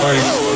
Sorry.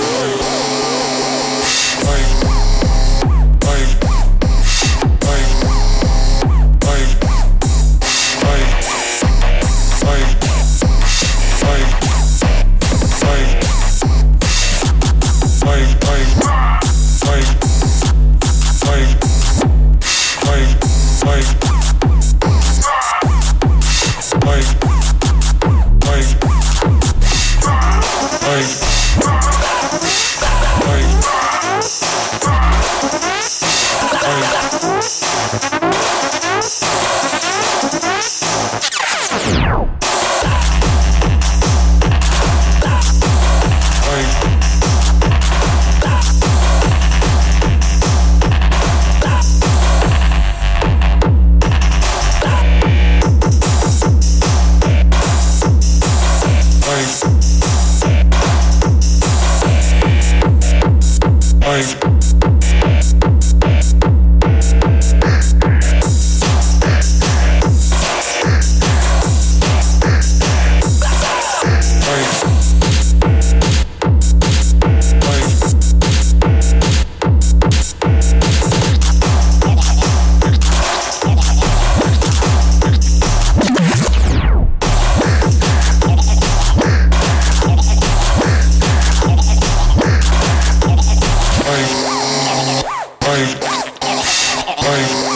Bye.